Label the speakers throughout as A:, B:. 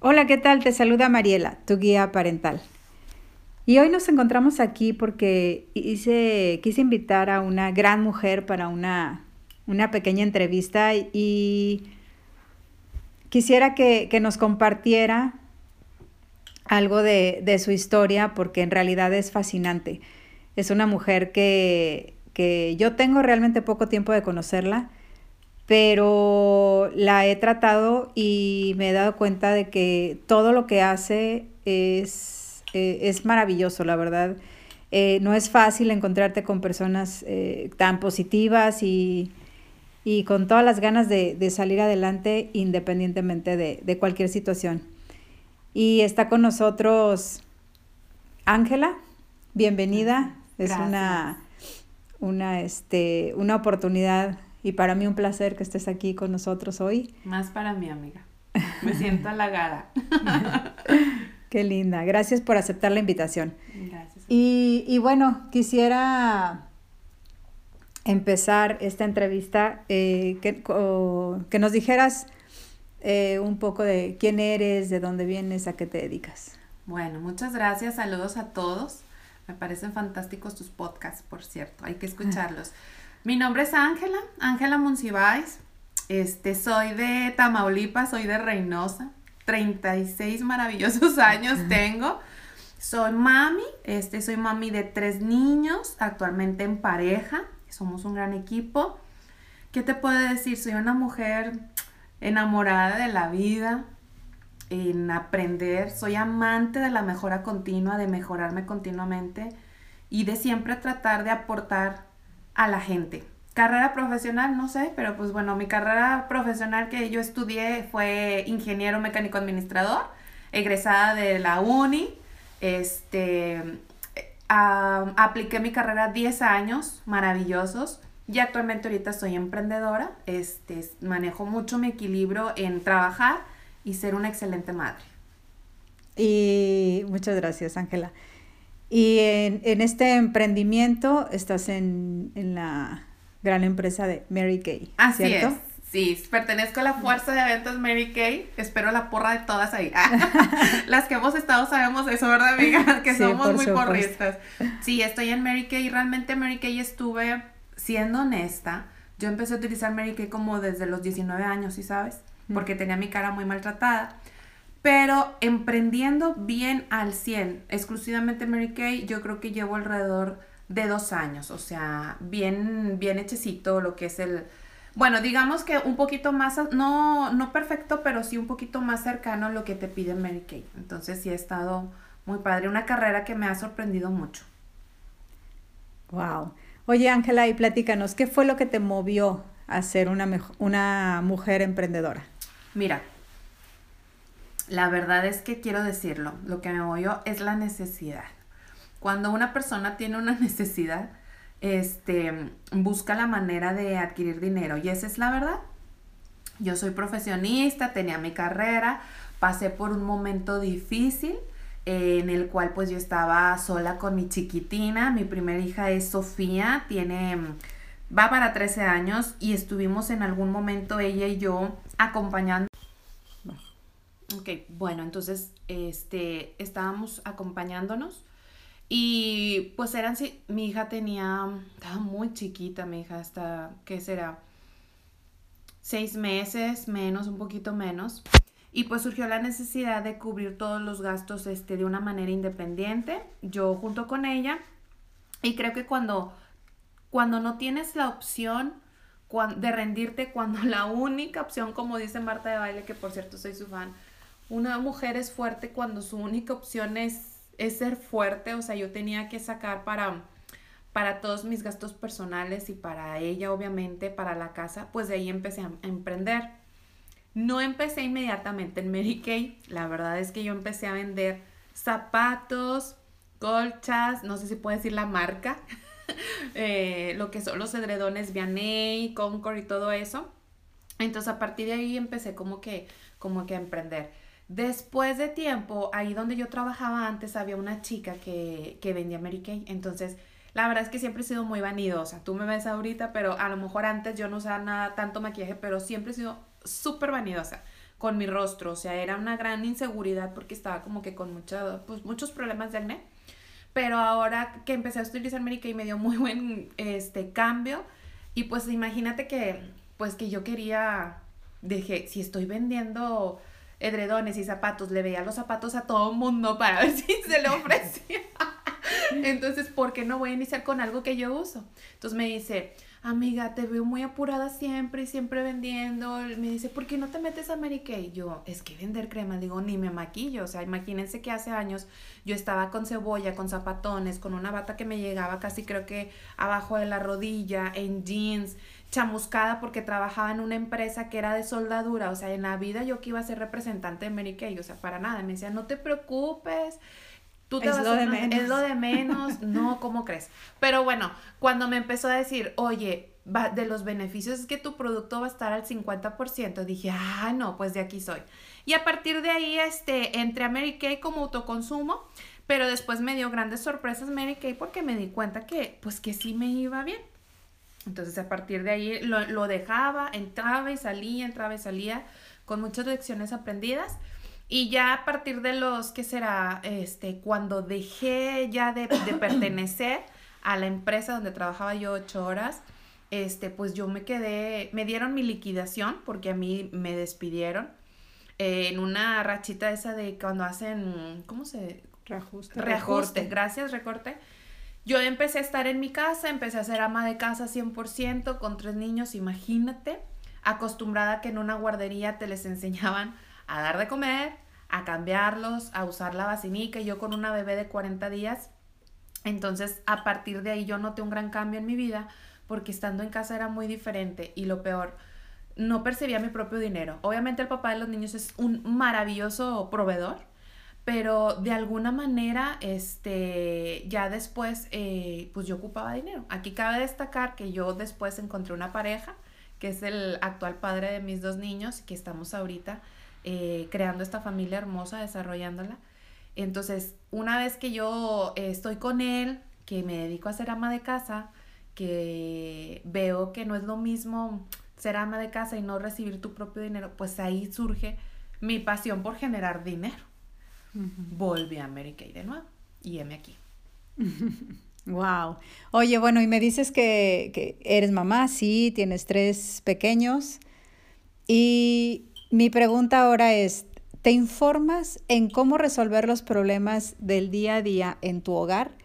A: Hola, ¿qué tal? Te saluda Mariela, tu guía parental. Y hoy nos encontramos aquí porque hice, quise invitar a una gran mujer para una, una pequeña entrevista y quisiera que, que nos compartiera algo de, de, su historia porque en realidad es fascinante. Es una mujer que, que yo tengo realmente poco tiempo de conocerla pero la he tratado y me he dado cuenta de que todo lo que hace es, eh, es maravilloso, la verdad. Eh, no es fácil encontrarte con personas eh, tan positivas y, y, con todas las ganas de, de salir adelante independientemente de, de, cualquier situación. Y está con nosotros Ángela, bienvenida. Gracias. Es una, una, este, una oportunidad y para mí un placer que estés aquí con nosotros hoy.
B: Más para mi amiga. Me siento halagada.
A: Qué linda. Gracias por aceptar la invitación. Gracias. Y, y bueno, quisiera empezar esta entrevista eh, que, o, que, nos dijeras eh, un poco de quién eres, de dónde vienes, a qué te dedicas.
B: Bueno, muchas gracias. Saludos a todos. Me parecen fantásticos tus podcasts, por cierto. Hay que escucharlos. Mi nombre es Ángela, Ángela Monsiváis. Este, soy de Tamaulipas, soy de Reynosa. 36 maravillosos años tengo. Soy mami, este, soy mami de tres niños, actualmente en pareja. Somos un gran equipo. ¿Qué te puedo decir? Soy una mujer enamorada de la vida, en aprender. Soy amante de la mejora continua, de mejorarme continuamente y de siempre tratar de aportar a la gente. Carrera profesional, no sé, pero pues bueno, mi carrera profesional que yo estudié fue ingeniero mecánico administrador, egresada de la uni, este, apliqué mi carrera 10 años maravillosos y actualmente ahorita soy emprendedora, este, manejo mucho mi equilibrio en trabajar y ser una excelente madre.
A: Y muchas gracias, Ángela. Y en, en, este emprendimiento estás en, en, la gran empresa de Mary Kay.
B: Así ¿cierto? es. Sí, pertenezco a la fuerza de eventos Mary Kay. Espero la porra de todas ahí. Las que hemos estado sabemos eso, ¿verdad, amiga? Que somos por muy supuesto. porristas. Sí, estoy en Mary Kay. Realmente Mary Kay estuve, siendo honesta, yo empecé a utilizar Mary Kay como desde los 19 años, ¿sí sabes? Porque tenía mi cara muy maltratada. Pero emprendiendo bien al 100, exclusivamente Mary Kay, yo creo que llevo alrededor de dos años, o sea, bien, bien hechecito lo que es el... Bueno, digamos que un poquito más, no, no perfecto, pero sí un poquito más cercano a lo que te pide Mary Kay. Entonces sí ha estado muy padre, una carrera que me ha sorprendido mucho.
A: Wow. Oye, Ángela, y platícanos, ¿qué fue lo que te movió a ser una, una mujer emprendedora?
B: Mira, la verdad es que quiero decirlo, lo que me movió es la necesidad. Cuando una persona tiene una necesidad, este, busca la manera de adquirir dinero y esa es la verdad. Yo soy profesionista, tenía mi carrera, pasé por un momento difícil eh, en el cual pues yo estaba sola con mi chiquitina, mi primera hija es Sofía, tiene, va para 13 años y estuvimos en algún momento ella y yo acompañando Ok, bueno, entonces este, estábamos acompañándonos y pues eran, mi hija tenía, estaba muy chiquita, mi hija hasta, ¿qué será? Seis meses, menos, un poquito menos. Y pues surgió la necesidad de cubrir todos los gastos este, de una manera independiente, yo junto con ella. Y creo que cuando, cuando no tienes la opción de rendirte, cuando la única opción, como dice Marta de Baile, que por cierto soy su fan, una mujer es fuerte cuando su única opción es, es ser fuerte, o sea, yo tenía que sacar para, para todos mis gastos personales y para ella, obviamente, para la casa, pues de ahí empecé a emprender. No empecé inmediatamente en Mary Kay, la verdad es que yo empecé a vender zapatos, colchas, no sé si puedo decir la marca, eh, lo que son los edredones Vianney, Concord y todo eso. Entonces a partir de ahí empecé como que, como que a emprender. Después de tiempo, ahí donde yo trabajaba antes, había una chica que, que vendía Mary Kay. Entonces, La verdad es que siempre he sido muy vanidosa. Tú me ves ahorita, pero a lo mejor antes yo no usaba nada, tanto maquillaje, pero siempre he sido súper vanidosa con mi rostro. O sea, era una gran inseguridad porque estaba como que con mucho, pues, muchos problemas de acné. Pero ahora que empecé a utilizar Mary Kay me dio muy buen este, cambio. Y pues imagínate que, pues que yo quería, dije, si estoy vendiendo edredones y zapatos, le veía los zapatos a todo el mundo para ver si se le ofrecía. Entonces, ¿por qué no voy a iniciar con algo que yo uso? Entonces me dice, amiga, te veo muy apurada siempre y siempre vendiendo. Me dice, ¿por qué no te metes a Mary Kay? Yo, es que vender crema, digo, ni me maquillo. O sea, imagínense que hace años yo estaba con cebolla, con zapatones, con una bata que me llegaba casi creo que abajo de la rodilla, en jeans, chamuscada porque trabajaba en una empresa que era de soldadura. O sea, en la vida yo que iba a ser representante de Mary Kay. O sea, para nada. Me decía, no te preocupes Tú te
A: es, lo de menos.
B: es lo de menos. No, ¿cómo crees? Pero bueno, cuando me empezó a decir, oye, va, de los beneficios es que tu producto va a estar al 50%, dije, ah, no, pues de aquí soy. Y a partir de ahí, este, entré a Mary Kay como autoconsumo, pero después me dio grandes sorpresas Mary Kay porque me di cuenta que, pues que sí me iba bien. Entonces a partir de ahí lo, lo dejaba, entraba y salía, entraba y salía, con muchas lecciones aprendidas. Y ya a partir de los, ¿qué será? Este, cuando dejé ya de, pertenecer a la empresa donde trabajaba yo ocho horas, este, pues yo me quedé, me dieron mi liquidación porque a mí me despidieron eh, en una rachita esa de cuando hacen, ¿cómo se?
A: Reajuste.
B: Reajuste, gracias, recorte. Yo empecé a estar en mi casa, empecé a ser ama de casa 100% con tres niños, imagínate, acostumbrada que en una guardería te les enseñaban a dar de comer, a cambiarlos, a usar la vacinica, y yo con una bebé de 40 días. Entonces, a partir de ahí yo noté un gran cambio en mi vida, porque estando en casa era muy diferente y lo peor, no percibía mi propio dinero. Obviamente el papá de los niños es un maravilloso proveedor, pero de alguna manera, este, ya después, eh, pues yo ocupaba dinero. Aquí cabe destacar que yo después encontré una pareja, que es el actual padre de mis dos niños, que estamos ahorita eh, creando esta familia hermosa, desarrollándola. Entonces, una vez que yo eh, estoy con él, que me dedico a ser ama de casa, que veo que no es lo mismo ser ama de casa y no recibir tu propio dinero, pues ahí surge mi pasión por generar dinero. Volví a Mary Kay de nuevo y heme aquí.
A: Wow. Oye, bueno, y me dices que, que, eres mamá, sí, tienes tres pequeños. Y mi pregunta ahora es, ¿te informas en cómo resolver los problemas del día a día en tu hogar?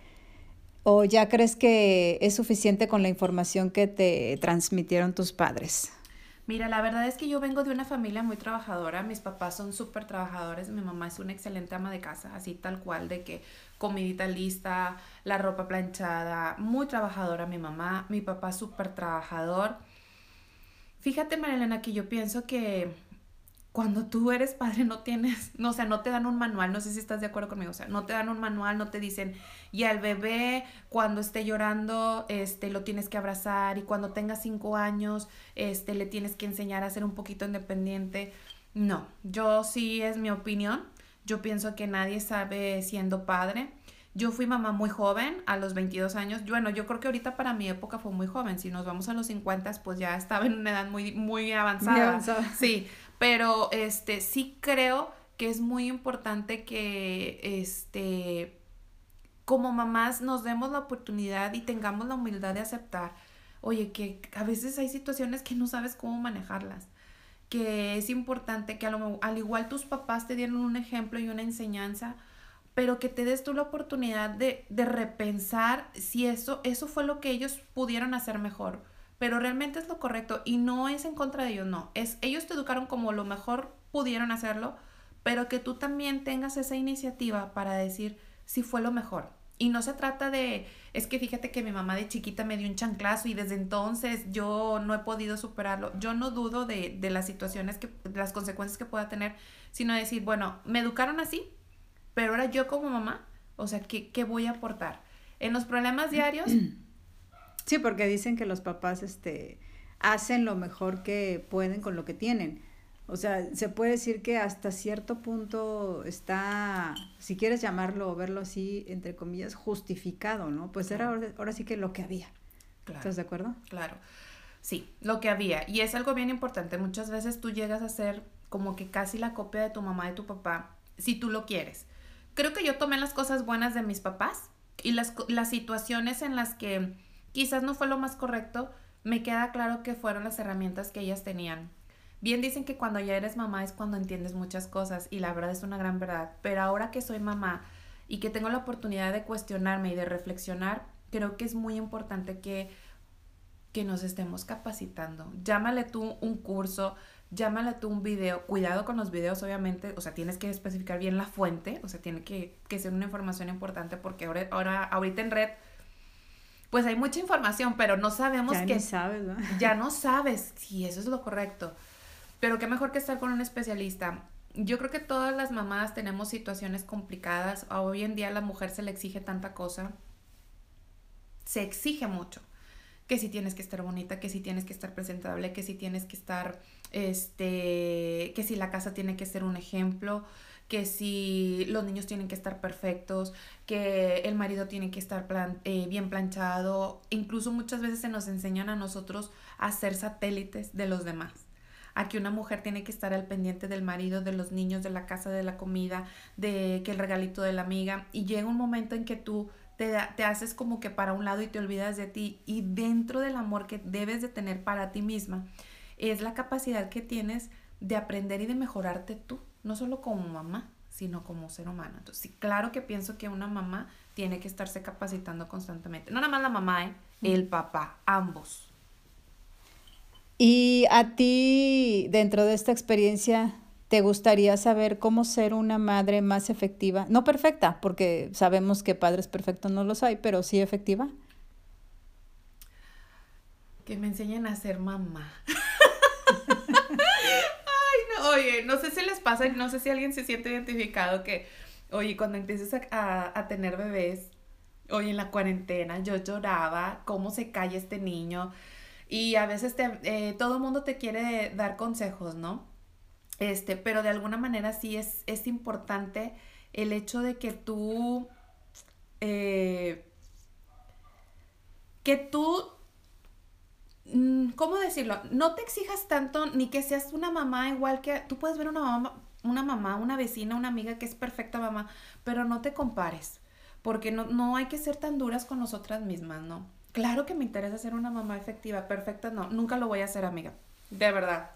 A: ¿O ya crees que es suficiente con la información que te transmitieron tus padres?
B: Mira, la verdad es que yo vengo de una familia muy trabajadora. Mis papás son súper trabajadores. Mi mamá es una excelente ama de casa, así tal cual, de que comidita lista, la ropa planchada, muy trabajadora mi mamá. Mi papá súper trabajador. Fíjate, Marilena, que yo pienso que cuando tú eres padre no tienes, no, o sea, no te dan un manual, no sé si estás de acuerdo conmigo, o sea, no te dan un manual, no te dicen, y al bebé cuando esté llorando, este, lo tienes que abrazar, y cuando tenga cinco años, este, le tienes que enseñar a ser un poquito independiente. No, yo sí es mi opinión, yo pienso que nadie sabe siendo padre. Yo fui mamá muy joven, a los 22 años. Bueno, yo creo que ahorita para mi época fue muy joven. Si nos vamos a los 50, pues ya estaba en una edad muy, muy avanzada. Muy avanzada. Sí, pero este, sí creo que es muy importante que este, como mamás nos demos la oportunidad y tengamos la humildad de aceptar, oye, que a veces hay situaciones que no sabes cómo manejarlas, que es importante que al igual tus papás te dieron un ejemplo y una enseñanza, pero que te des tú la oportunidad de, de repensar si eso, eso fue lo que ellos pudieron hacer mejor pero realmente es lo correcto y no es en contra de ellos, no, es ellos te educaron como lo mejor pudieron hacerlo, pero que tú también tengas esa iniciativa para decir si fue lo mejor. Y no se trata de, es que fíjate que mi mamá de chiquita me dio un chanclazo y desde entonces yo no he podido superarlo. Yo no dudo de, de las situaciones, que, de las consecuencias que pueda tener, sino decir, bueno, me educaron así, pero ahora yo como mamá, o sea, ¿qué, qué voy a aportar? En los problemas diarios,
A: Sí, porque dicen que los papás este, hacen lo mejor que pueden con lo que tienen. O sea, se puede decir que hasta cierto punto está, si quieres llamarlo o verlo así, entre comillas, justificado, ¿no? Pues era ahora, sí que lo que había. ¿Estás de acuerdo?
B: Claro. Sí, lo que había. Y es algo bien importante. Muchas veces tú llegas a ser como que casi la copia de tu mamá, de tu papá, si tú lo quieres. Creo que yo tomé las cosas buenas de mis papás y las, las situaciones en las que quizás no fue lo más correcto, me queda claro que fueron las herramientas que ellas tenían Bien dicen que cuando ya eres mamá es cuando entiendes muchas cosas y la verdad es una gran verdad, pero ahora que soy mamá y que tengo la oportunidad de cuestionarme y de reflexionar, creo que es muy importante que, que nos estemos capacitando. Llámale tú un curso, llámale tú un video, cuidado con los videos obviamente, o sea, tienes que especificar bien la fuente, o sea, tiene que, ser una información importante porque ahora, ahora ahorita en red pues hay mucha información, pero no sabemos
A: ya
B: que...
A: sabes, ¿no?
B: Ya no sabes si eso es lo correcto. Pero qué mejor que estar con un especialista. Yo creo que todas las mamás tenemos situaciones complicadas. Hoy en día a la mujer se le exige tanta cosa. Se exige mucho. Que si tienes que estar bonita, que si tienes que estar presentable, que si tienes que estar, este, que si la casa tiene que ser un ejemplo, que si los niños tienen que estar perfectos, que el marido tiene que estar eh, bien planchado. Incluso muchas veces se nos enseñan a nosotros a ser satélites de los demás a que una mujer tiene que estar al pendiente del marido, de los niños, de la casa, de la comida, de que el regalito de la amiga. Y llega un momento en que tú te, te haces como que para un lado y te olvidas de ti. Y dentro del amor que debes de tener para ti misma, es la capacidad que tienes de aprender y de mejorarte tú, no solo como mamá, sino como ser humano. Entonces, sí, claro que pienso que una mamá tiene que estarse capacitando constantemente. No nada más la mamá, ¿eh? el papá, ambos.
A: Y a ti, dentro de esta experiencia, ¿te gustaría saber cómo ser una madre más efectiva? No perfecta, porque sabemos que padres perfectos no los hay, pero sí efectiva.
B: Que me enseñen a ser mamá. Oye, no sé si les pasa, no sé si alguien se siente identificado que, oye, cuando empieces a, a tener bebés, oye, en la cuarentena, yo lloraba, cómo se calla este niño y a veces te, eh, todo el mundo te quiere dar consejos, ¿no? Este, pero de alguna manera sí es, es importante el hecho de que tú, eh, que tú, ¿cómo decirlo? No te exijas tanto ni que seas una mamá igual que, tú puedes ver una mamá, una mamá, una vecina, una amiga que es perfecta mamá, pero no te compares, porque no, no hay que ser tan duras con nosotras mismas, ¿no? Claro que me interesa ser una mamá efectiva, perfecta, no, nunca lo voy a hacer, amiga, de verdad.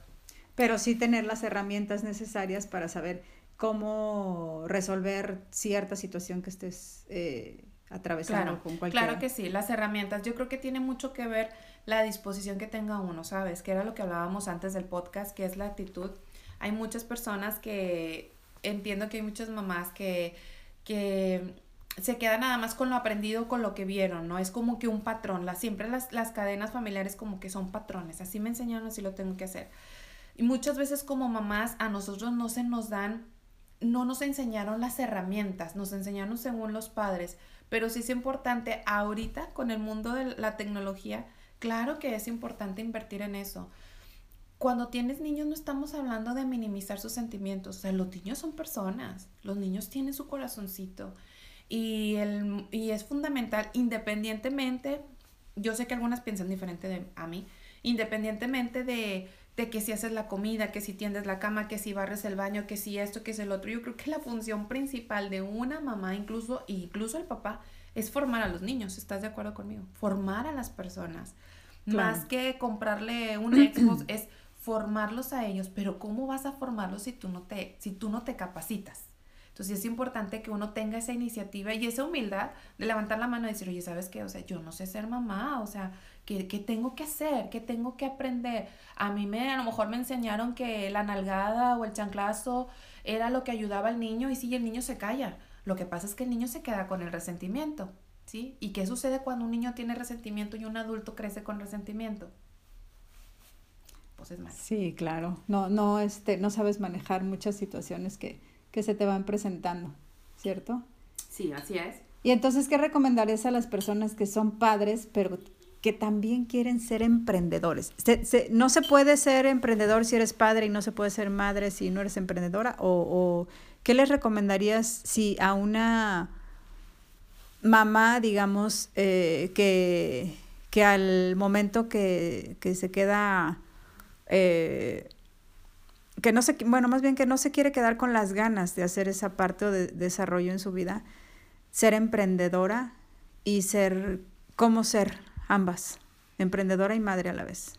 A: Pero sí tener las herramientas necesarias para saber cómo resolver cierta situación que estés eh, atravesando con cualquier.
B: Claro que sí, las herramientas. Yo creo que tiene mucho que ver la disposición que tenga uno, ¿sabes? Que era lo que hablábamos antes del podcast, que es la actitud. Hay muchas personas que entiendo que hay muchas mamás que, que se queda nada más con lo aprendido, con lo que vieron, ¿no? Es como que un patrón, la, siempre las, las cadenas familiares como que son patrones, así me enseñaron, así lo tengo que hacer. Y muchas veces como mamás a nosotros no se nos dan, no nos enseñaron las herramientas, nos enseñaron según los padres, pero sí es importante ahorita con el mundo de la tecnología, claro que es importante invertir en eso. Cuando tienes niños no estamos hablando de minimizar sus sentimientos, o sea, los niños son personas, los niños tienen su corazoncito y, el, y es fundamental, independientemente, yo sé que algunas piensan diferente de, a mí, independientemente de, de que si haces la comida, que si tiendes la cama, que si barres el baño, que si esto, que es el otro. Yo creo que la función principal de una mamá, incluso, incluso el papá, es formar a los niños. ¿Estás de acuerdo conmigo? Formar a las personas. Más que comprarle un Xbox, es formarlos a ellos. Pero ¿cómo vas a formarlos si tú no te, si tú no te capacitas? Entonces es importante que uno tenga esa iniciativa y esa humildad de levantar la mano y decir, oye, ¿sabes qué? O sea, yo no sé ser mamá, o sea, ¿qué, tengo que hacer? ¿Qué tengo que aprender? A mí me, a lo mejor me enseñaron que la nalgada o el chanclazo era lo que ayudaba al niño y sí, el niño se calla. Lo que pasa es que el niño se queda con el resentimiento, ¿sí? ¿Y qué sucede cuando un niño tiene resentimiento y un adulto crece con resentimiento?
A: Pues es mal. Sí, claro. No, no, este, no sabes manejar muchas situaciones que que se te van presentando, ¿cierto?
B: Sí, así es.
A: Y entonces, ¿qué recomendarías a las personas que son padres, pero que también quieren ser emprendedores. no se puede ser emprendedor si eres padre y no se puede ser madre si no eres emprendedora? ¿O, qué les recomendarías si a una mamá, digamos, eh, que, que, al momento que, se queda... Eh, que no se, bueno, más bien que no se quiere quedar con las ganas de hacer esa parte de desarrollo en su vida, ser emprendedora y ser, cómo ser ambas, emprendedora y madre a la vez.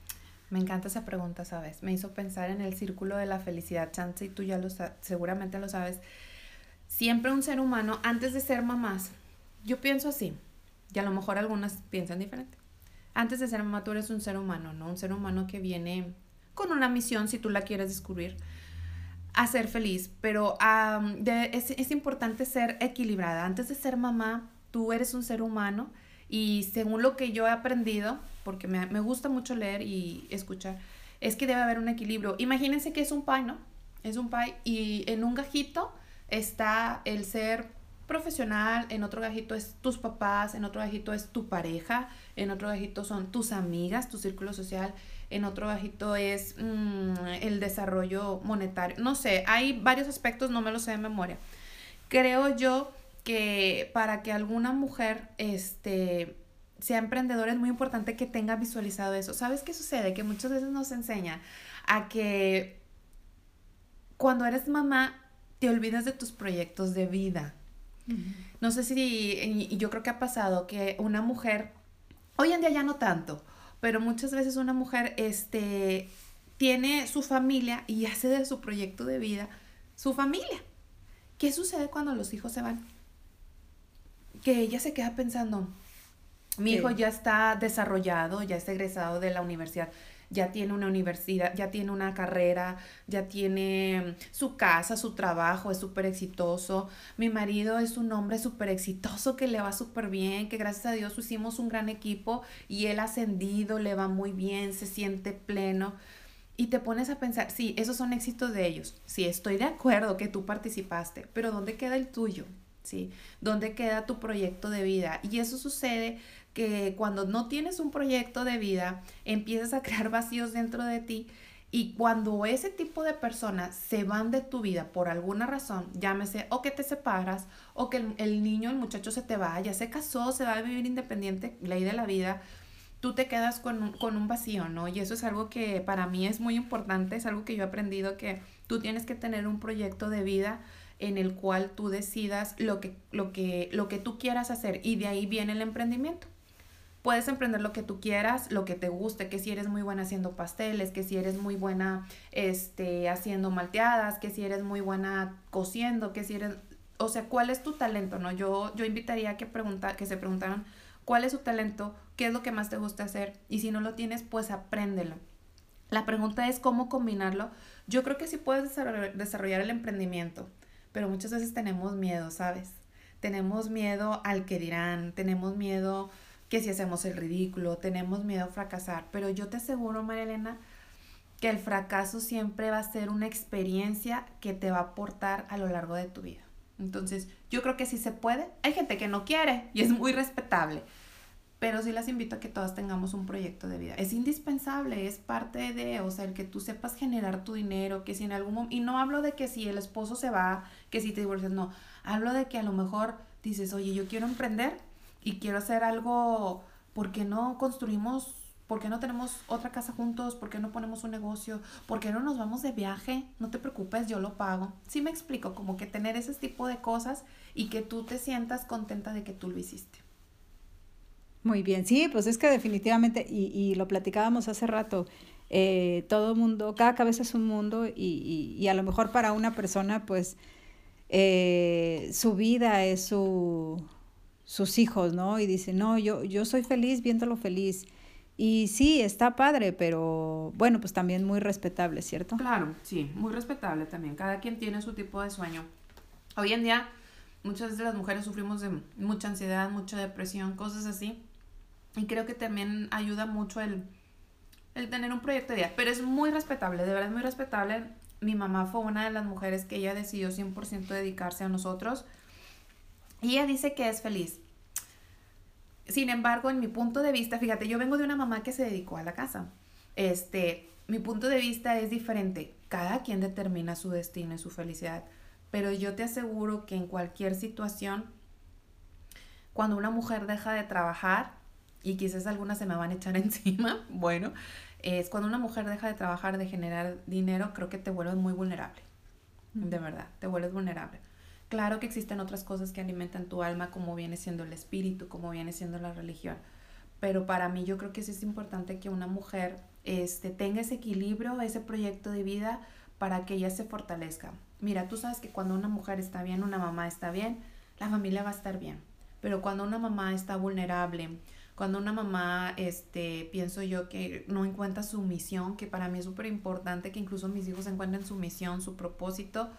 B: Me encanta esa pregunta, ¿sabes? Me hizo pensar en el círculo de la felicidad, chance, y tú ya lo seguramente lo sabes. Siempre un ser humano, antes de ser mamás, yo pienso así, y a lo mejor algunas piensan diferente. Antes de ser mamá, tú eres un ser humano, ¿no? Un ser humano que viene con una misión, si tú la quieres descubrir, a ser feliz, pero es, es importante ser equilibrada. Antes de ser mamá, tú eres un ser humano y según lo que yo he aprendido, porque me, me, gusta mucho leer y escuchar, es que debe haber un equilibrio. Imagínense que es un pie, ¿no? Es un pie y en un gajito está el ser profesional, en otro gajito es tus papás, en otro gajito es tu pareja, en otro gajito son tus amigas, tu círculo social, en otro gajito es mm, el desarrollo monetario. No sé, hay varios aspectos, no me los sé de memoria. Creo yo que para que alguna mujer este, sea emprendedora es muy importante que tenga visualizado eso. ¿Sabes qué sucede? Que muchas veces nos enseñan a que cuando eres mamá te olvidas de tus proyectos de vida. No sé si, y yo creo que ha pasado que una mujer, hoy en día ya no tanto, pero muchas veces una mujer este, tiene su familia y hace de su proyecto de vida su familia. ¿Qué sucede cuando los hijos se van? que ella se queda pensando, mi hijo ya está desarrollado, ya es egresado de la universidad, ya tiene una universidad, ya tiene una carrera, ya tiene su casa, su trabajo, es súper exitoso. Mi marido es un hombre súper exitoso que le va súper bien, que gracias a Dios hicimos un gran equipo y él ascendido, le va muy bien, se siente pleno. Y te pones a pensar, sí, esos son éxitos de ellos. Sí, estoy de acuerdo que tú participaste, pero ¿dónde queda el tuyo? ¿sí? ¿Dónde queda tu proyecto de vida? Y eso sucede que cuando no tienes un proyecto de vida, empiezas a crear vacíos dentro de ti y cuando ese tipo de personas se van de tu vida por alguna razón, llámese o que te separas o que el, niño, el muchacho se te va, ya se casó, se va a vivir independiente, ley de la vida, tú te quedas con un, con un vacío, ¿no? Y eso es algo que para mí es muy importante, es algo que yo he aprendido que tú tienes que tener un proyecto de vida en el cual tú decidas lo que, lo que, lo que tú quieras hacer y de ahí viene el emprendimiento. Puedes emprender lo que tú quieras, lo que te guste, que si eres muy buena haciendo pasteles, que si eres muy buena este, haciendo malteadas, que si eres muy buena cociendo, que si eres, o sea, ¿cuál es tu talento? ¿no? Yo, yo invitaría que, pregunta, que se preguntaran cuál es su talento, qué es lo que más te gusta hacer y si no lo tienes, pues apréndelo. La pregunta es cómo combinarlo. Yo creo que sí puedes desarrollar el emprendimiento, pero muchas veces tenemos miedo, ¿sabes? Tenemos miedo al que dirán, tenemos miedo que si hacemos el ridículo, tenemos miedo a fracasar, pero yo te aseguro, María Elena, que el fracaso siempre va a ser una experiencia que te va a aportar a lo largo de tu vida. Entonces, yo creo que sí se puede. Hay gente que no quiere y es muy respetable, pero sí las invito a que todas tengamos un proyecto de vida. Es indispensable, es parte de, o sea, el que tú sepas generar tu dinero, que si en algún momento, y no hablo de que si el esposo se va, que si te divorcias, no, hablo de que a lo mejor dices, oye, yo quiero emprender y quiero hacer algo, ¿por qué no construimos, por qué no tenemos otra casa juntos, por qué no ponemos un negocio, por qué no nos vamos de viaje, no te preocupes, yo lo pago. Sí me explico, como que tener ese tipo de cosas y que tú te sientas contenta de que tú lo hiciste.
A: Muy bien, sí, pues es que definitivamente, y, lo platicábamos hace rato, eh, todo mundo, cada cabeza es un mundo y, a lo mejor para una persona, pues eh, su vida es su, sus hijos, ¿no? Y dice, no, yo, yo soy feliz viéndolo feliz. Y sí, está padre, pero bueno, pues también muy respetable, ¿cierto?
B: Claro, sí, muy respetable también. Cada quien tiene su tipo de sueño. Hoy en día, muchas veces las mujeres sufrimos de mucha ansiedad, mucha depresión, cosas así. Y creo que también ayuda mucho el, el tener un proyecto de vida. Pero es muy respetable, de verdad es muy respetable. Mi mamá fue una de las mujeres que ella decidió 100% dedicarse a nosotros. Y ella dice que es feliz. sin embargo, en mi punto de vista, fíjate, yo vengo de una mamá que se dedicó a la casa. Este, mi punto de vista es diferente. Cada quien determina su destino y su felicidad. Pero yo te aseguro que en cualquier situación, cuando una mujer deja de trabajar, y quizás algunas se me van a echar encima, bueno, es cuando una mujer deja de trabajar, de generar dinero, creo que te vuelves muy vulnerable. De verdad, te vuelves vulnerable. Claro que existen otras cosas que alimentan tu alma, como viene siendo el espíritu, como viene siendo la religión. Pero para mí yo creo que es importante que una mujer este, tenga ese equilibrio, ese proyecto de vida para que ella se fortalezca. Mira, tú sabes que cuando una mujer está bien, una mamá está bien, la familia va a estar bien. Pero cuando una mamá está vulnerable, cuando una mamá, este, pienso yo que no encuentra su misión, que para mí es súper importante que incluso mis hijos encuentren su misión, su propósito,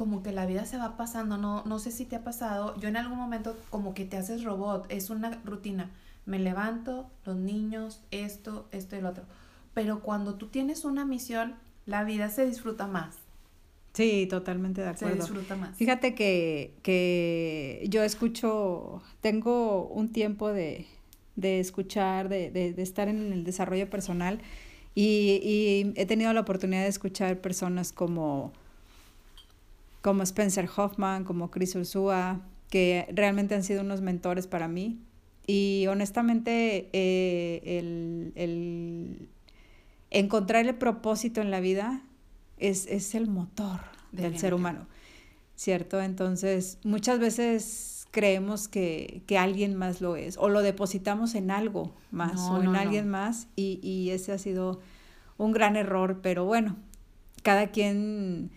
B: como que la vida se va pasando, no, no sé si te ha pasado, yo en algún momento como que te haces robot, es una rutina, me levanto, los niños, esto, esto y lo otro, pero cuando tú tienes una misión, la vida se disfruta más.
A: Sí, totalmente de acuerdo. Se disfruta más. Fíjate que, que yo escucho, tengo un tiempo de, de escuchar, de, de, de, estar en el desarrollo personal y, y he tenido la oportunidad de escuchar personas como como Spencer Hoffman, como Chris Ursula, que realmente han sido unos mentores para mí. Y honestamente, eh, el, encontrar el propósito en la vida es, es el motor del ser humano, ¿cierto? Entonces, muchas veces creemos que, alguien más lo es, o lo depositamos en algo más, o en alguien más, y, y ese ha sido un gran error, pero bueno, cada quien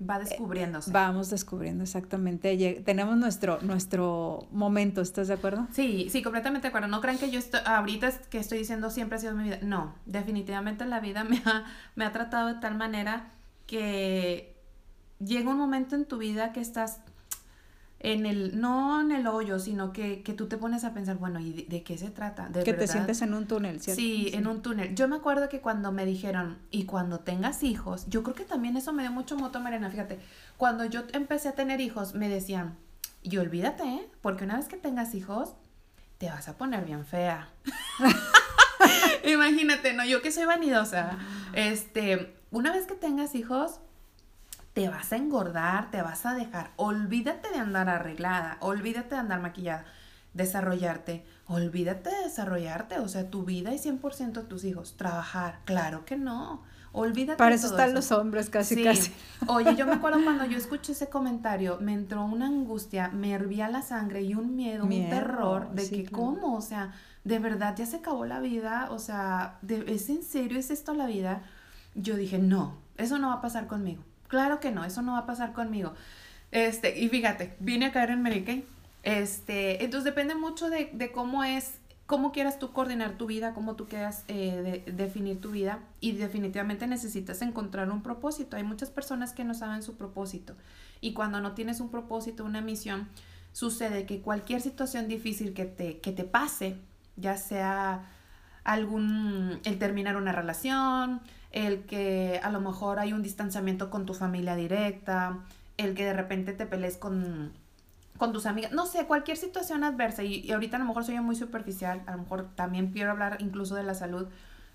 B: Va descubriéndose.
A: vamos descubriendo exactamente. Tenemos nuestro, nuestro momento, ¿estás de acuerdo?
B: Sí, sí, completamente de acuerdo. No crean que yo estoy, ahorita que estoy diciendo siempre ha sido mi vida. No, definitivamente la vida me ha, me ha tratado de tal manera que llega un momento en tu vida que estás en el, no en el hoyo, sino que, que tú te pones a pensar, bueno, ¿y de, qué se trata?
A: ¿De que te sientes en un túnel,
B: ¿cierto? Sí, en un túnel. Yo me acuerdo que cuando me dijeron, y cuando tengas hijos, yo creo que también eso me dio mucho moto, Mariana, fíjate, cuando yo empecé a tener hijos, me decían, y olvídate, ¿eh? porque una vez que tengas hijos, te vas a poner bien fea. Imagínate, ¿no? Yo que soy vanidosa, este, una vez que tengas hijos, te vas a engordar, te vas a dejar. Olvídate de andar arreglada, olvídate de andar maquillada, desarrollarte, olvídate de desarrollarte, o sea, tu vida y 100% de tus hijos, trabajar, claro que no. Olvídate
A: Para eso están los hombres, casi, casi.
B: Oye, yo me acuerdo cuando yo escuché ese comentario, me entró una angustia, me hervía la sangre y un miedo, un terror de que, ¿cómo? O sea, de verdad ya se acabó la vida, o sea, ¿es en serio? ¿Es esto la vida? Yo dije, no, eso no va a pasar conmigo. Claro que no, eso no va a pasar conmigo. Este, y fíjate, vine a caer en Medicaid. Este, entonces depende mucho de, de, cómo es, cómo quieras tú coordinar tu vida, cómo tú quieras eh, definir tu vida y definitivamente necesitas encontrar un propósito. Hay muchas personas que no saben su propósito y cuando no tienes un propósito, una misión, sucede que cualquier situación difícil que te, que te pase, ya sea algún, el terminar una relación, el que a lo mejor hay un distanciamiento con tu familia directa, el que de repente te pelees con, con tus amigas, no sé, cualquier situación adversa. Y, ahorita a lo mejor soy muy superficial, a lo mejor también quiero hablar incluso de la salud,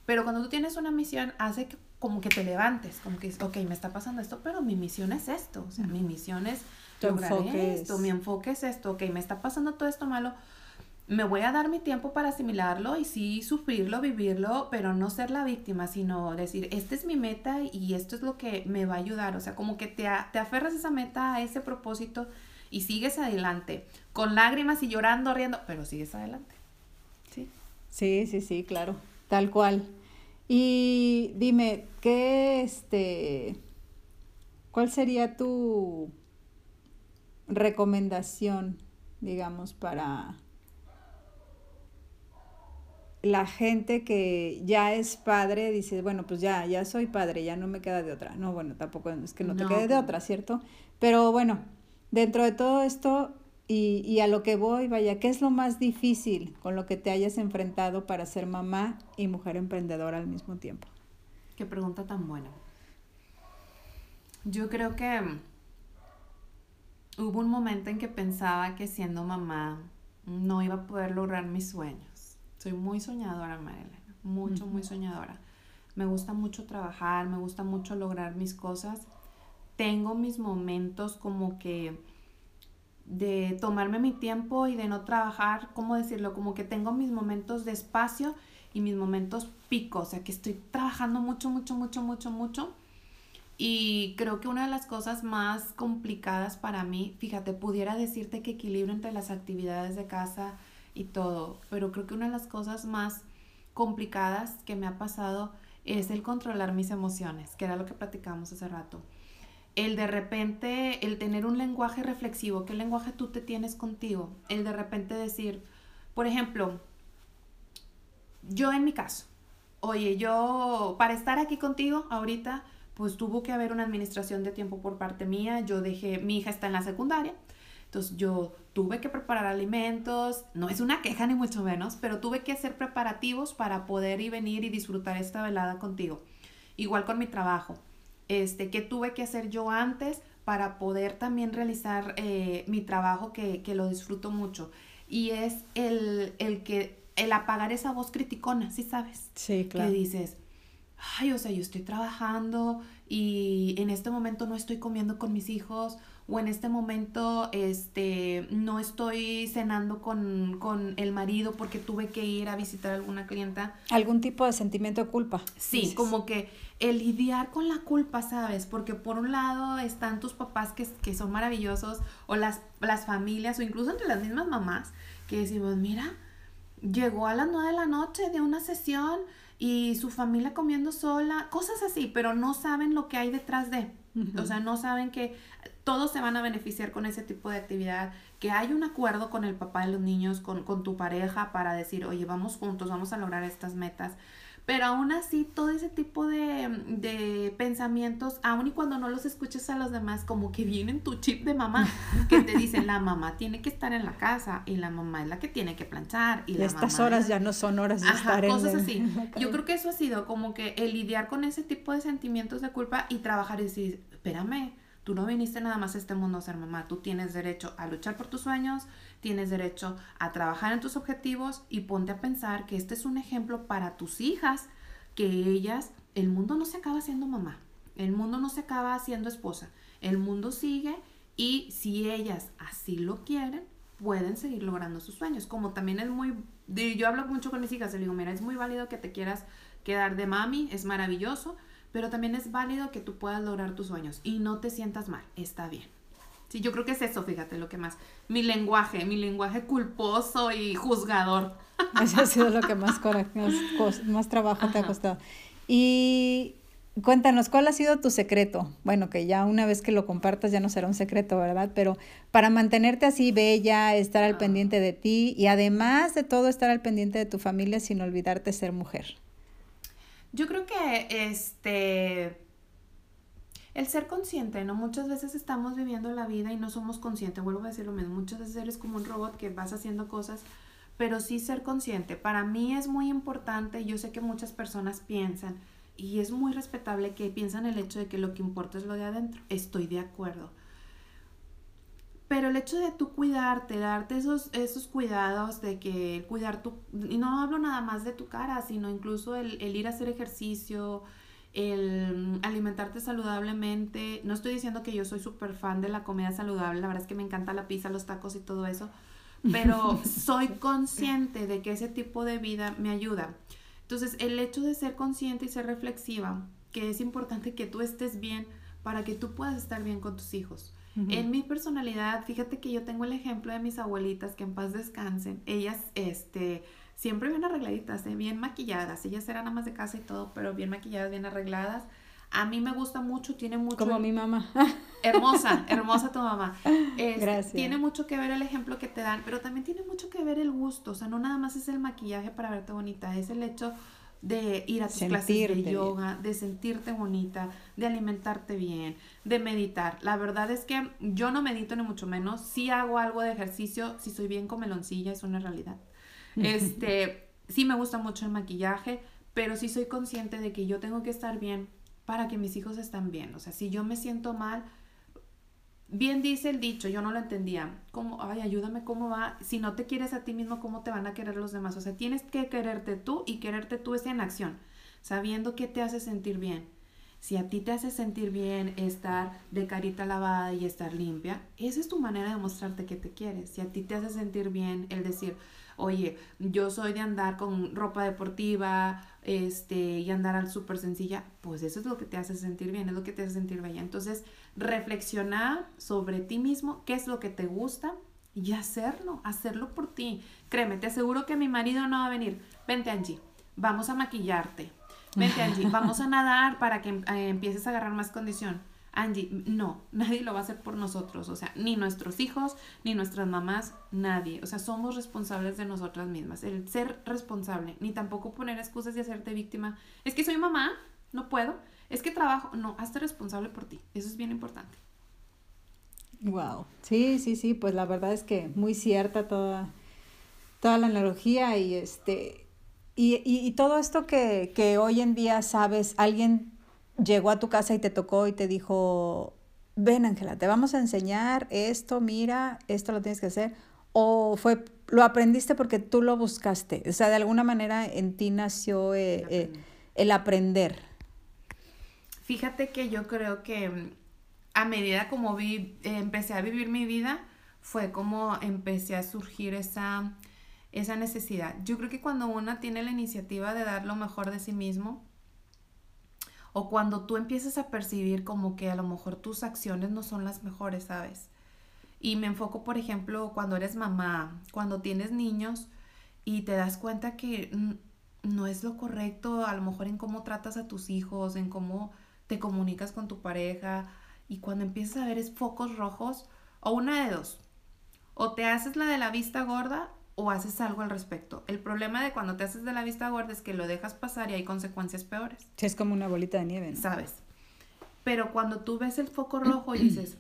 B: pero cuando tú tienes una misión, hace que, como que te levantes, como que, ok, me está pasando esto, pero mi misión es esto, o sea, mi misión es lograr esto, mi enfoque es esto, ok, me está pasando todo esto malo, me voy a dar mi tiempo para asimilarlo y sí sufrirlo, vivirlo, pero no ser la víctima, sino decir, esta es mi meta y esto es lo que me va a ayudar. O sea, como que te, te aferras a esa meta, a ese propósito y sigues adelante, con lágrimas y llorando, riendo, pero sigues adelante.
A: Sí. Sí, sí, sí, claro, tal cual. Y dime, ¿qué este, cuál sería tu recomendación, digamos, para la gente que ya es padre dice, bueno, pues ya, ya soy padre, ya no me queda de otra. No, bueno, tampoco es que no te quede de otra, ¿cierto? Pero bueno, dentro de todo esto y, y, a lo que voy, vaya, ¿qué es lo más difícil con lo que te hayas enfrentado para ser mamá y mujer emprendedora al mismo tiempo?
B: Qué pregunta tan buena. Yo creo que hubo un momento en que pensaba que siendo mamá no iba a poder lograr mis sueños. Soy muy soñadora, Marilena, mucho, muy soñadora. Me gusta mucho trabajar, me gusta mucho lograr mis cosas. Tengo mis momentos como que de tomarme mi tiempo y de no trabajar, ¿cómo decirlo? Como que tengo mis momentos de espacio y mis momentos pico, o sea que estoy trabajando mucho, mucho, mucho, mucho, mucho. Y creo que una de las cosas más complicadas para mí, fíjate, pudiera decirte que equilibrio entre las actividades de casa y todo, pero creo que una de las cosas más complicadas que me ha pasado es el controlar mis emociones, que era lo que platicamos hace rato. El de repente, el tener un lenguaje reflexivo, ¿qué lenguaje tú te tienes contigo? El de repente decir, por ejemplo, yo en mi caso, oye, yo para estar aquí contigo ahorita, pues tuvo que haber una administración de tiempo por parte mía, yo dejé, mi hija está en la secundaria, entonces yo tuve que preparar alimentos, no es una queja ni mucho menos, pero tuve que hacer preparativos para poder ir venir y disfrutar esta velada contigo. Igual con mi trabajo, este, ¿qué tuve que hacer yo antes para poder también realizar eh, mi trabajo que, que, lo disfruto mucho? Y es el, el, que, el apagar esa voz criticona, ¿sí sabes?
A: Sí, claro.
B: Que dices, ay, o sea, yo estoy trabajando y en este momento no estoy comiendo con mis hijos o en este momento este, no estoy cenando con, con, el marido porque tuve que ir a visitar a alguna clienta.
A: Algún tipo de sentimiento de culpa.
B: Sí, como que el lidiar con la culpa, ¿sabes? Porque por un lado están tus papás que, que son maravillosos o las, las familias o incluso entre las mismas mamás que decimos, mira, llegó a las nueve de la noche de una sesión y su familia comiendo sola, cosas así, pero no saben lo que hay detrás de. O sea, no saben que todos se van a beneficiar con ese tipo de actividad, que hay un acuerdo con el papá de los niños, con, con tu pareja para decir, oye, vamos juntos, vamos a lograr estas metas. Pero aún así, todo ese tipo de, de, pensamientos, aun y cuando no los escuches a los demás, como que vienen tu chip de mamá, que te dicen, la mamá tiene que estar en la casa y la mamá es la que tiene que planchar. Y,
A: estas horas ya no son horas de estar
B: cosas así. Yo creo que eso ha sido como que el lidiar con ese tipo de sentimientos de culpa y trabajar y decir, espérame, Tú no viniste nada más a este mundo a ser mamá, tú tienes derecho a luchar por tus sueños, tienes derecho a trabajar en tus objetivos y ponte a pensar que este es un ejemplo para tus hijas, que ellas, el mundo no se acaba siendo mamá, el mundo no se acaba siendo esposa, el mundo sigue y si ellas así lo quieren, pueden seguir logrando sus sueños. Como también es muy, yo hablo mucho con mis hijas, le digo, mira, es muy válido que te quieras quedar de mami, es maravilloso, pero también es válido que tú puedas lograr tus sueños y no te sientas mal, está bien. Sí, yo creo que es eso, fíjate lo que más. Mi lenguaje, mi lenguaje culposo y juzgador.
A: Eso ha sido lo que más, más, más trabajo te ha costado. Y cuéntanos, ¿cuál ha sido tu secreto? Bueno, que ya una vez que lo compartas ya no será un secreto, ¿verdad? Pero para mantenerte así bella, estar al ah. pendiente de ti y además de todo estar al pendiente de tu familia sin olvidarte ser mujer.
B: Yo creo que este el ser consciente, ¿no? Muchas veces estamos viviendo la vida y no somos conscientes, vuelvo a decir lo mismo, muchas veces eres como un robot que vas haciendo cosas, pero sí ser consciente. Para mí es muy importante, yo sé que muchas personas piensan, y es muy respetable que piensan el hecho de que lo que importa es lo de adentro. Estoy de acuerdo. Pero el hecho de tú cuidarte, darte esos, esos cuidados de que cuidar tu, y no hablo nada más de tu cara, sino incluso el, el ir a hacer ejercicio, el alimentarte saludablemente. No estoy diciendo que yo soy súper fan de la comida saludable, la verdad es que me encanta la pizza, los tacos y todo eso, pero soy consciente de que ese tipo de vida me ayuda. Entonces, el hecho de ser consciente y ser reflexiva, que es importante que tú estés bien para que tú puedas estar bien con tus hijos. En mi personalidad, fíjate que yo tengo el ejemplo de mis abuelitas que en paz descansen. Ellas, este, siempre bien arregladitas, ¿eh? bien maquilladas. Ellas eran amas de casa y todo, pero bien maquilladas, bien arregladas. A mí me gusta mucho, tiene mucho...
A: Como mi mamá.
B: Hermosa, hermosa tu mamá. Gracias. Tiene mucho que ver el ejemplo que te dan, pero también tiene mucho que ver el gusto. O sea, no nada más es el maquillaje para verte bonita, es el hecho de ir a tus clases de yoga, de sentirte bonita, de alimentarte bien, de meditar. La verdad es que yo no medito ni mucho menos, sí hago algo de ejercicio, si soy bien comeloncilla, es una realidad. Este, sí me gusta mucho el maquillaje, pero sí soy consciente de que yo tengo que estar bien para que mis hijos estén bien. O sea, si yo me siento mal, bien dice el dicho, yo no lo entendía. Como, ay, ayúdame, ¿cómo va? Si no te quieres a ti mismo, ¿cómo te van a querer los demás? O sea, tienes que quererte tú y quererte tú es en acción, sabiendo qué te hace sentir bien. Si a ti te hace sentir bien estar de carita lavada y estar limpia, esa es tu manera de mostrarte que te quieres. Si a ti te hace sentir bien el decir, oye, yo soy de andar con ropa deportiva, este, y andar al súper sencilla, pues eso es lo que te hace sentir bien, es lo que te hace sentir bella. Entonces, reflexionar sobre ti mismo, qué es lo que te gusta y hacerlo, hacerlo por ti. Créeme, te aseguro que mi marido no va a venir. Vente, Angie, vamos a maquillarte Vente, Angie, vamos a nadar para que eh, empieces a agarrar más condición. Angie, no, nadie lo va a hacer por nosotros, o sea, ni nuestros hijos, ni nuestras mamás, nadie. O sea, somos responsables de nosotras mismas. El ser responsable, ni tampoco poner excusas y hacerte víctima. Es que soy mamá, no puedo. Es que trabajo, no, hazte responsable por ti. Eso es bien importante.
A: Wow. Sí, sí, sí, pues la verdad es que muy cierta toda, toda la analogía y este y, y, todo esto que, que, hoy en día sabes, alguien llegó a tu casa y te tocó y te dijo, ven Ángela, te vamos a enseñar esto, mira, esto lo tienes que hacer. O fue, lo aprendiste porque tú lo buscaste. O sea, de alguna manera en ti nació eh, eh, el aprender.
B: Fíjate que yo creo que mm, a medida como vi, empecé a vivir mi vida, fue como empecé a surgir esa esa necesidad. Yo creo que cuando una tiene la iniciativa de dar lo mejor de sí mismo, o cuando tú empiezas a percibir como que a lo mejor tus acciones no son las mejores, ¿sabes? Y me enfoco, por ejemplo, cuando eres mamá, cuando tienes niños y te das cuenta que no es lo correcto, a lo mejor en cómo tratas a tus hijos, en cómo te comunicas con tu pareja, y cuando empiezas a ver focos rojos, o una de dos, o te haces la de la vista gorda o haces algo al respecto. El problema de cuando te haces de la vista gorda es que lo dejas pasar y hay consecuencias peores.
A: Sí, es como una bolita de nieve,
B: Sabes. Pero cuando tú ves el foco rojo y dices,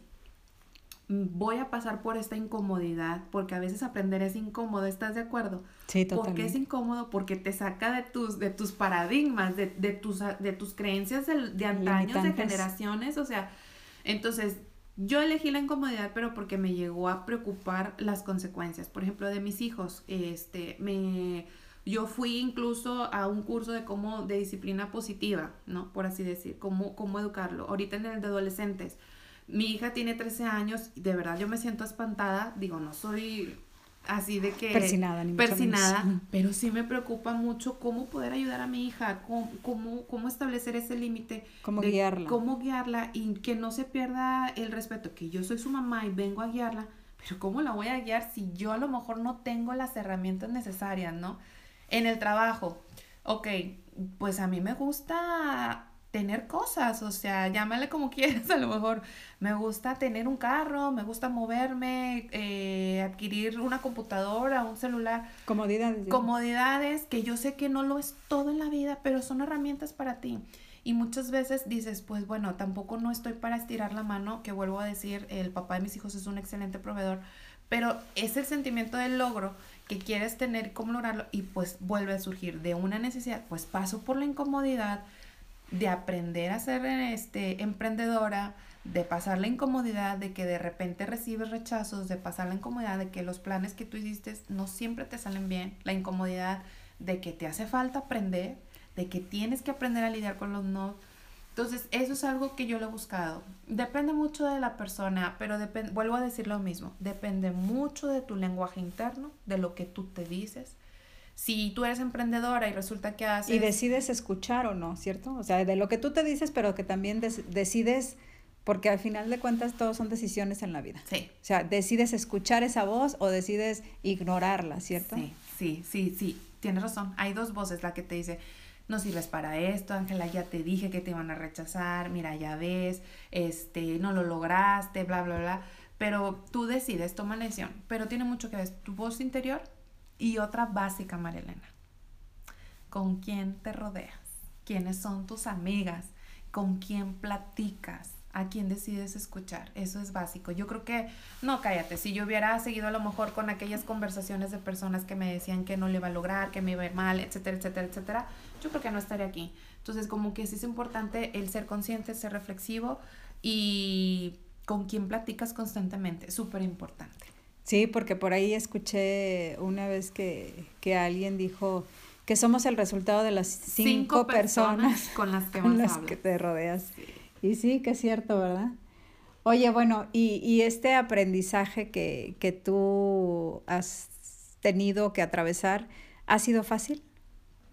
B: mm, voy a pasar por esta incomodidad, porque a veces aprender es incómodo, ¿estás de acuerdo?
A: Sí, totalmente.
B: Porque es incómodo, porque te saca de tus, de tus paradigmas, de, de tus, de tus creencias de, de antaños, de generaciones, o sea, entonces yo elegí la incomodidad, pero porque me llegó a preocupar las consecuencias. Por ejemplo, de mis hijos, este, me, yo fui incluso a un curso de cómo, de disciplina positiva, ¿no? Por así decir, cómo, cómo educarlo. Ahorita en el de adolescentes, mi hija tiene 13 años y de verdad yo me siento espantada. Digo, no soy así de que...
A: Persinada, ni
B: Persinada, pero sí me preocupa mucho cómo poder ayudar a mi hija, cómo, cómo, establecer ese límite.
A: Cómo guiarla.
B: Cómo guiarla y que no se pierda el respeto, que yo soy su mamá y vengo a guiarla, pero ¿cómo la voy a guiar si yo a lo mejor no tengo las herramientas necesarias, ¿no? En el trabajo, ok, pues a mí me gusta tener cosas, o sea, llámale como quieras, a lo mejor me gusta tener un carro, me gusta moverme, eh, adquirir una computadora, un celular.
A: Comodidades.
B: Comodidades que yo sé que no lo es todo en la vida, pero son herramientas para ti. Y muchas veces dices, pues bueno, tampoco no estoy para estirar la mano, que vuelvo a decir, el papá de mis hijos es un excelente proveedor, pero es el sentimiento del logro que quieres tener, cómo lograrlo, y pues vuelve a surgir de una necesidad, pues paso por la incomodidad, de aprender a ser este, emprendedora, de pasar la incomodidad de que de repente recibes rechazos, de pasar la incomodidad de que los planes que tú hiciste no siempre te salen bien, la incomodidad de que te hace falta aprender, de que tienes que aprender a lidiar con los no. Entonces, eso es algo que yo lo he buscado. Depende mucho de la persona, pero vuelvo a decir lo mismo, depende mucho de tu lenguaje interno, de lo que tú te dices, si tú eres emprendedora y resulta que haces...
A: Y decides escuchar o no, ¿cierto? O sea, de lo que tú te dices, pero que también decides, porque al final de cuentas todos son decisiones en la vida.
B: Sí.
A: O sea, decides escuchar esa voz o decides ignorarla, ¿cierto?
B: Sí, sí, sí, sí, tienes razón. Hay dos voces, la que te dice, no sirves para esto, Ángela, ya te dije que te iban a rechazar, mira, ya ves, este, no lo lograste, bla, bla, bla. Pero tú decides, toma la decisión. Pero tiene mucho que ver tu voz interior y otra básica, Marilena. ¿Con quién te rodeas? ¿Quiénes son tus amigas? ¿Con quién platicas? ¿A quién decides escuchar? Eso es básico. Yo creo que, no, cállate, si yo hubiera seguido a lo mejor con aquellas conversaciones de personas que me decían que no le iba a lograr, que me iba a ir mal, etcétera, etcétera, etcétera, yo creo que no estaría aquí. Entonces, como que sí es importante el ser consciente, ser reflexivo y con quién platicas constantemente, súper importante.
A: Sí, porque por ahí escuché una vez que, que alguien dijo que somos el resultado de las cinco, personas,
B: con las que,
A: con las que te rodeas. Y sí, que es cierto, ¿verdad? Oye, bueno, y, y este aprendizaje que, que tú has tenido que atravesar, ¿ha sido fácil?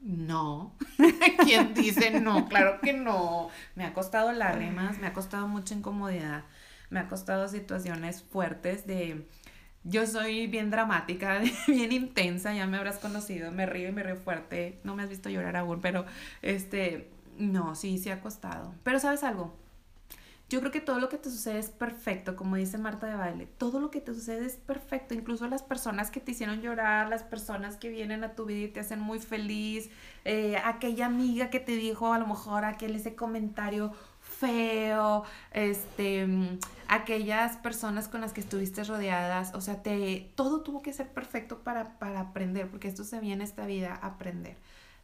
B: No. ¿Quién dice no? Claro que no. Me ha costado lágrimas, me ha costado mucha incomodidad, me ha costado situaciones fuertes de... Yo soy bien dramática, bien intensa, ya me habrás conocido, me río y me río fuerte. No me has visto llorar aún, pero este, no, sí, sí ha costado. Pero sabes algo, yo creo que todo lo que te sucede es perfecto, como dice Marta de Baile. Todo lo que te sucede es perfecto, incluso las personas que te hicieron llorar, las personas que vienen a tu vida y te hacen muy feliz, eh, aquella amiga que te dijo a lo mejor aquel ese comentario feo, este, aquellas personas con las que estuviste rodeadas, o sea, te, todo tuvo que ser perfecto para, para aprender, porque esto se viene esta vida aprender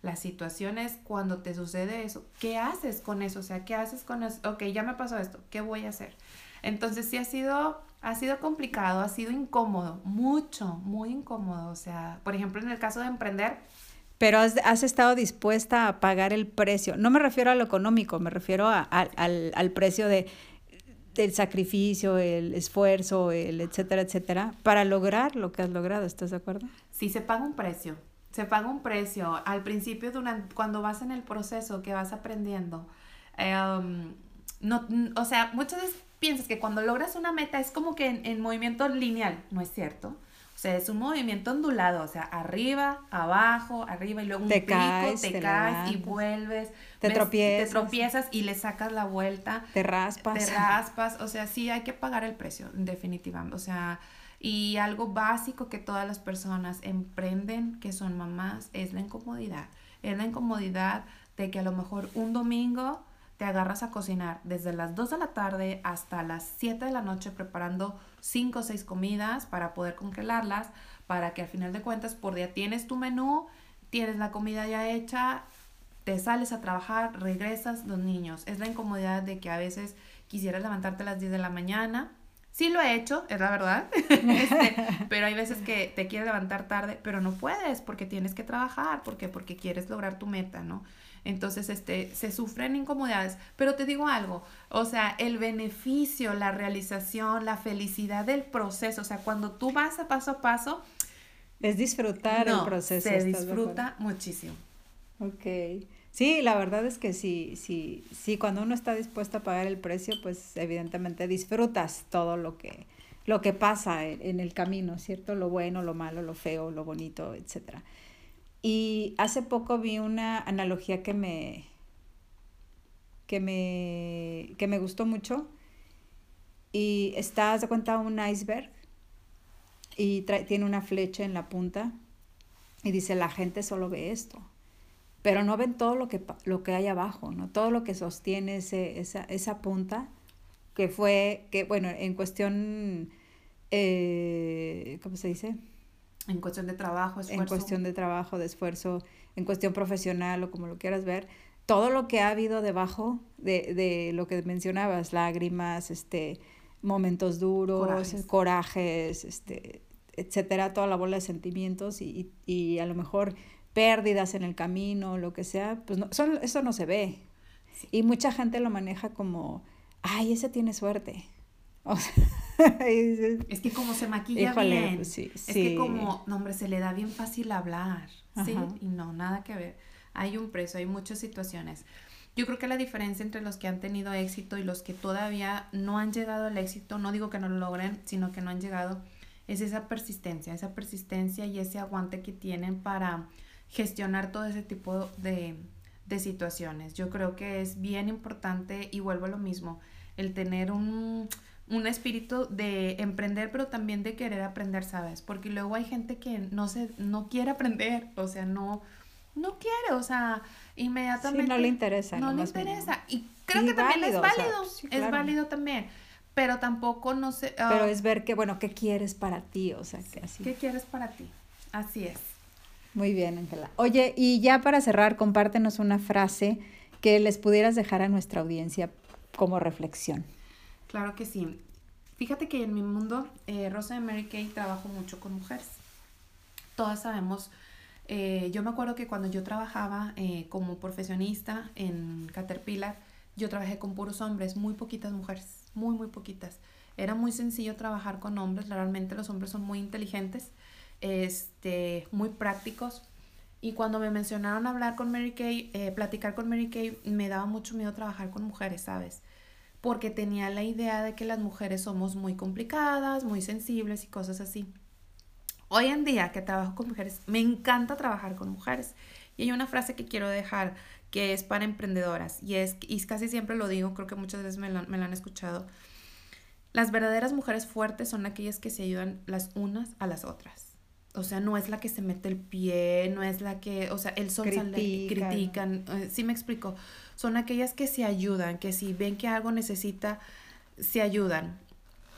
B: las situaciones cuando te sucede eso, ¿qué haces con eso? O sea, ¿qué haces con eso? Ok, ya me pasó esto, ¿qué voy a hacer? Entonces sí ha sido, ha sido complicado, ha sido incómodo, mucho, muy incómodo. O sea, por ejemplo, en el caso de emprender,
A: pero has, estado dispuesta a pagar el precio. No me refiero a lo económico, me refiero a, al, al, precio de, del sacrificio, el esfuerzo, el etcétera, etcétera, para lograr lo que has logrado. ¿Estás de acuerdo?
B: Sí, se paga un precio se paga un precio. Al principio, durante, cuando vas en el proceso que vas aprendiendo, em, no, o sea, muchas veces piensas que cuando logras una meta es como que en, movimiento lineal, no es cierto. Es un movimiento ondulado, o sea, arriba, abajo, arriba y luego un
A: te
B: pico,
A: caes,
B: te, caes y vuelves.
A: Te tropiezas.
B: Te tropiezas y le sacas la vuelta.
A: Te raspas.
B: Te raspas, o sea, sí hay que pagar el precio, definitivamente. O sea, y algo básico que todas las personas emprenden que son mamás es la incomodidad. Es la incomodidad de que a lo mejor un domingo te agarras a cocinar desde las 2 de la tarde hasta las 7 de la noche preparando 5 o 6 comidas para poder congelarlas, para que al final de cuentas por día tienes tu menú, tienes la comida ya hecha, te sales a trabajar, regresas los niños. Es la incomodidad de que a veces quisieras levantarte a las 10 de la mañana, Sí lo he hecho, es la verdad, este, pero hay veces que te quieres levantar tarde, pero no puedes porque tienes que trabajar, porque porque quieres lograr tu meta, ¿no? Entonces, este, se sufren incomodidades, pero te digo algo, o sea, el beneficio, la realización, la felicidad del proceso, o sea, cuando tú vas a paso a paso,
A: es disfrutar el proceso.
B: Se disfruta muchísimo.
A: Ok. Sí, la verdad es que sí, sí, sí, cuando uno está dispuesto a pagar el precio, pues evidentemente disfrutas todo lo que, lo que pasa en, el camino, ¿cierto? Lo bueno, lo malo, lo feo, lo bonito, etc. Y hace poco vi una analogía que me, que me, que me gustó mucho y está, de cuenta, un iceberg y tiene una flecha en la punta y dice, la gente solo ve esto pero no ven todo lo que, lo que hay abajo, ¿no? Todo lo que sostiene ese, esa, esa punta, que fue, que bueno, en cuestión, eh, ¿cómo se dice?
B: En cuestión de trabajo,
A: esfuerzo. En cuestión de trabajo, de esfuerzo, en cuestión profesional o como lo quieras ver, todo lo que ha habido debajo de, de lo que mencionabas, lágrimas, este, momentos duros, corajes, este, etcétera, toda la bola de sentimientos y, y a lo mejor pérdidas en el camino, lo que sea, pues no, son, eso no se ve. Y mucha gente lo maneja como, ay, ese tiene suerte.
B: es que como se maquilla bien, pues es que como, no hombre, se le da bien fácil hablar, ¿sí? Y no, nada que ver. Hay un precio, hay muchas situaciones. Yo creo que la diferencia entre los que han tenido éxito y los que todavía no han llegado al éxito, no digo que no lo logren, sino que no han llegado, es esa persistencia, esa persistencia y ese aguante que tienen para gestionar todo ese tipo de, situaciones. Yo creo que es bien importante y vuelvo a lo mismo, el tener un, espíritu de emprender, pero también de querer aprender, ¿sabes? Porque luego hay gente que no se, no quiere aprender, o sea, no, no quiere, o sea, inmediatamente.
A: no le interesa.
B: No le interesa. Y creo que también es válido, es válido también. Pero tampoco no sé.
A: pero ah, es ver que, bueno, ¿qué quieres para ti? O sea, que así.
B: ¿Qué quieres para ti? Así es.
A: Muy bien, Ángela. Oye, y ya para cerrar, compártenos una frase que les pudieras dejar a nuestra audiencia como reflexión.
B: Claro que sí. Fíjate que en mi mundo, eh, Rosa de Mary Kay trabajo mucho con mujeres. Todas sabemos, eh, yo me acuerdo que cuando yo trabajaba eh, como profesionista en Caterpillar, yo trabajé con puros hombres, muy poquitas mujeres, muy, muy poquitas. Era muy sencillo trabajar con hombres, realmente los hombres son muy inteligentes, este, muy prácticos. Y cuando me mencionaron hablar con Mary Kay, eh, platicar con Mary Kay, me daba mucho miedo trabajar con mujeres, ¿sabes? Porque tenía la idea de que las mujeres somos muy complicadas, muy sensibles y cosas así. Hoy en día que trabajo con mujeres, me encanta trabajar con mujeres. Y hay una frase que quiero dejar que es para emprendedoras y es, y casi siempre lo digo, creo que muchas veces me lo, me lo han escuchado. Las verdaderas mujeres fuertes son aquellas que se ayudan las unas a las otras. O sea, no es la que se mete el pie, no es la que, o sea, el sol sale y critican. Eh, sí me explico. Son aquellas que se ayudan, que si ven que algo necesita, se ayudan.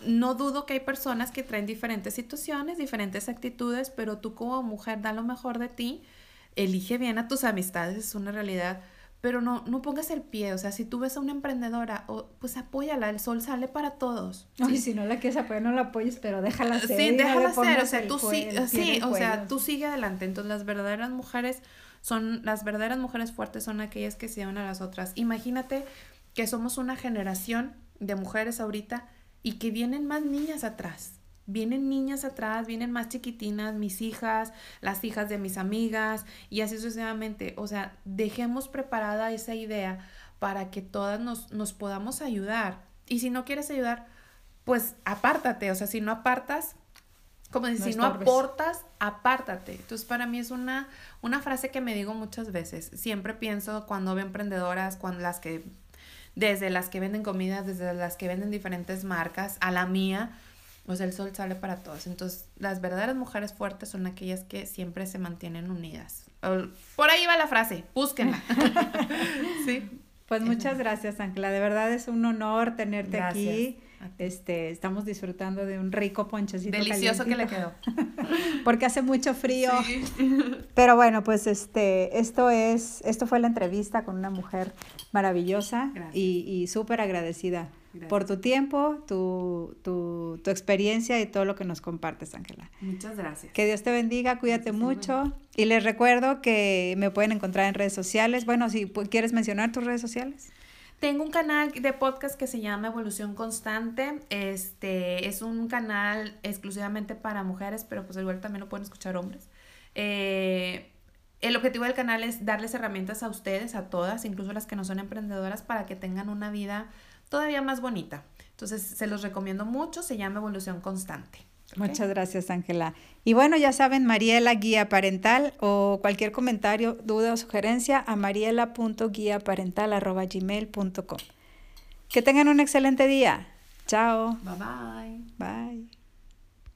B: No dudo que hay personas que traen diferentes situaciones, diferentes actitudes, pero tú como mujer da lo mejor de ti, elige bien a tus amistades, es una realidad pero no, no pongas el pie, o sea, si tú ves a una emprendedora, o, pues apóyala, el sol sale para todos.
A: ¿sí? si no la quieres apoyar, no la apoyes, pero déjala ser.
B: Sí, déjala ser, o sea, tú sí, sí, o sea, tú sigue adelante. Entonces, las verdaderas mujeres son, las verdaderas mujeres fuertes son aquellas que se unen a las otras. Imagínate que somos una generación de mujeres ahorita y que vienen más niñas atrás vienen niñas atrás, vienen más chiquitinas, mis hijas, las hijas de mis amigas y así sucesivamente. O sea, dejemos preparada esa idea para que todas nos, nos podamos ayudar. Y si no quieres ayudar, pues apártate. O sea, si no apartas, como decir, si no aportas, apártate. Entonces, para mí es una, una frase que me digo muchas veces. Siempre pienso cuando veo emprendedoras, cuando las que, desde las que venden comidas, desde las que venden diferentes marcas, a la mía, sea, el sol sale para todos. Entonces, las verdaderas mujeres fuertes son aquellas que siempre se mantienen unidas. Por ahí va la frase, búsquenla.
A: sí. Pues muchas gracias, Ángela. De verdad es un honor tenerte aquí. Este, estamos disfrutando de un rico ponchecito.
B: Delicioso que le quedó.
A: Porque hace mucho frío. Pero bueno, pues este, esto es, esto fue la entrevista con una mujer maravillosa y, y súper agradecida por tu tiempo, tu, tu, tu, experiencia y todo lo que nos compartes, Ángela.
B: Muchas gracias.
A: Que Dios te bendiga, cuídate mucho. Y les recuerdo que me pueden encontrar en redes sociales. Bueno, si quieres mencionar tus redes sociales.
B: Tengo un canal de podcast que se llama Evolución Constante. Este es un canal exclusivamente para mujeres, pero pues igual también lo pueden escuchar hombres. Eh, el objetivo del canal es darles herramientas a ustedes, a todas, incluso las que no son emprendedoras, para que tengan una vida todavía más bonita. Entonces, se los recomiendo mucho, se llama Evolución Constante.
A: Muchas gracias, Ángela. Y bueno, ya saben, Mariela Guía Parental o cualquier comentario, duda o sugerencia a mariela.guiaparental.gmail.com. Que tengan un excelente día. Chao.
B: Bye bye.
A: Bye.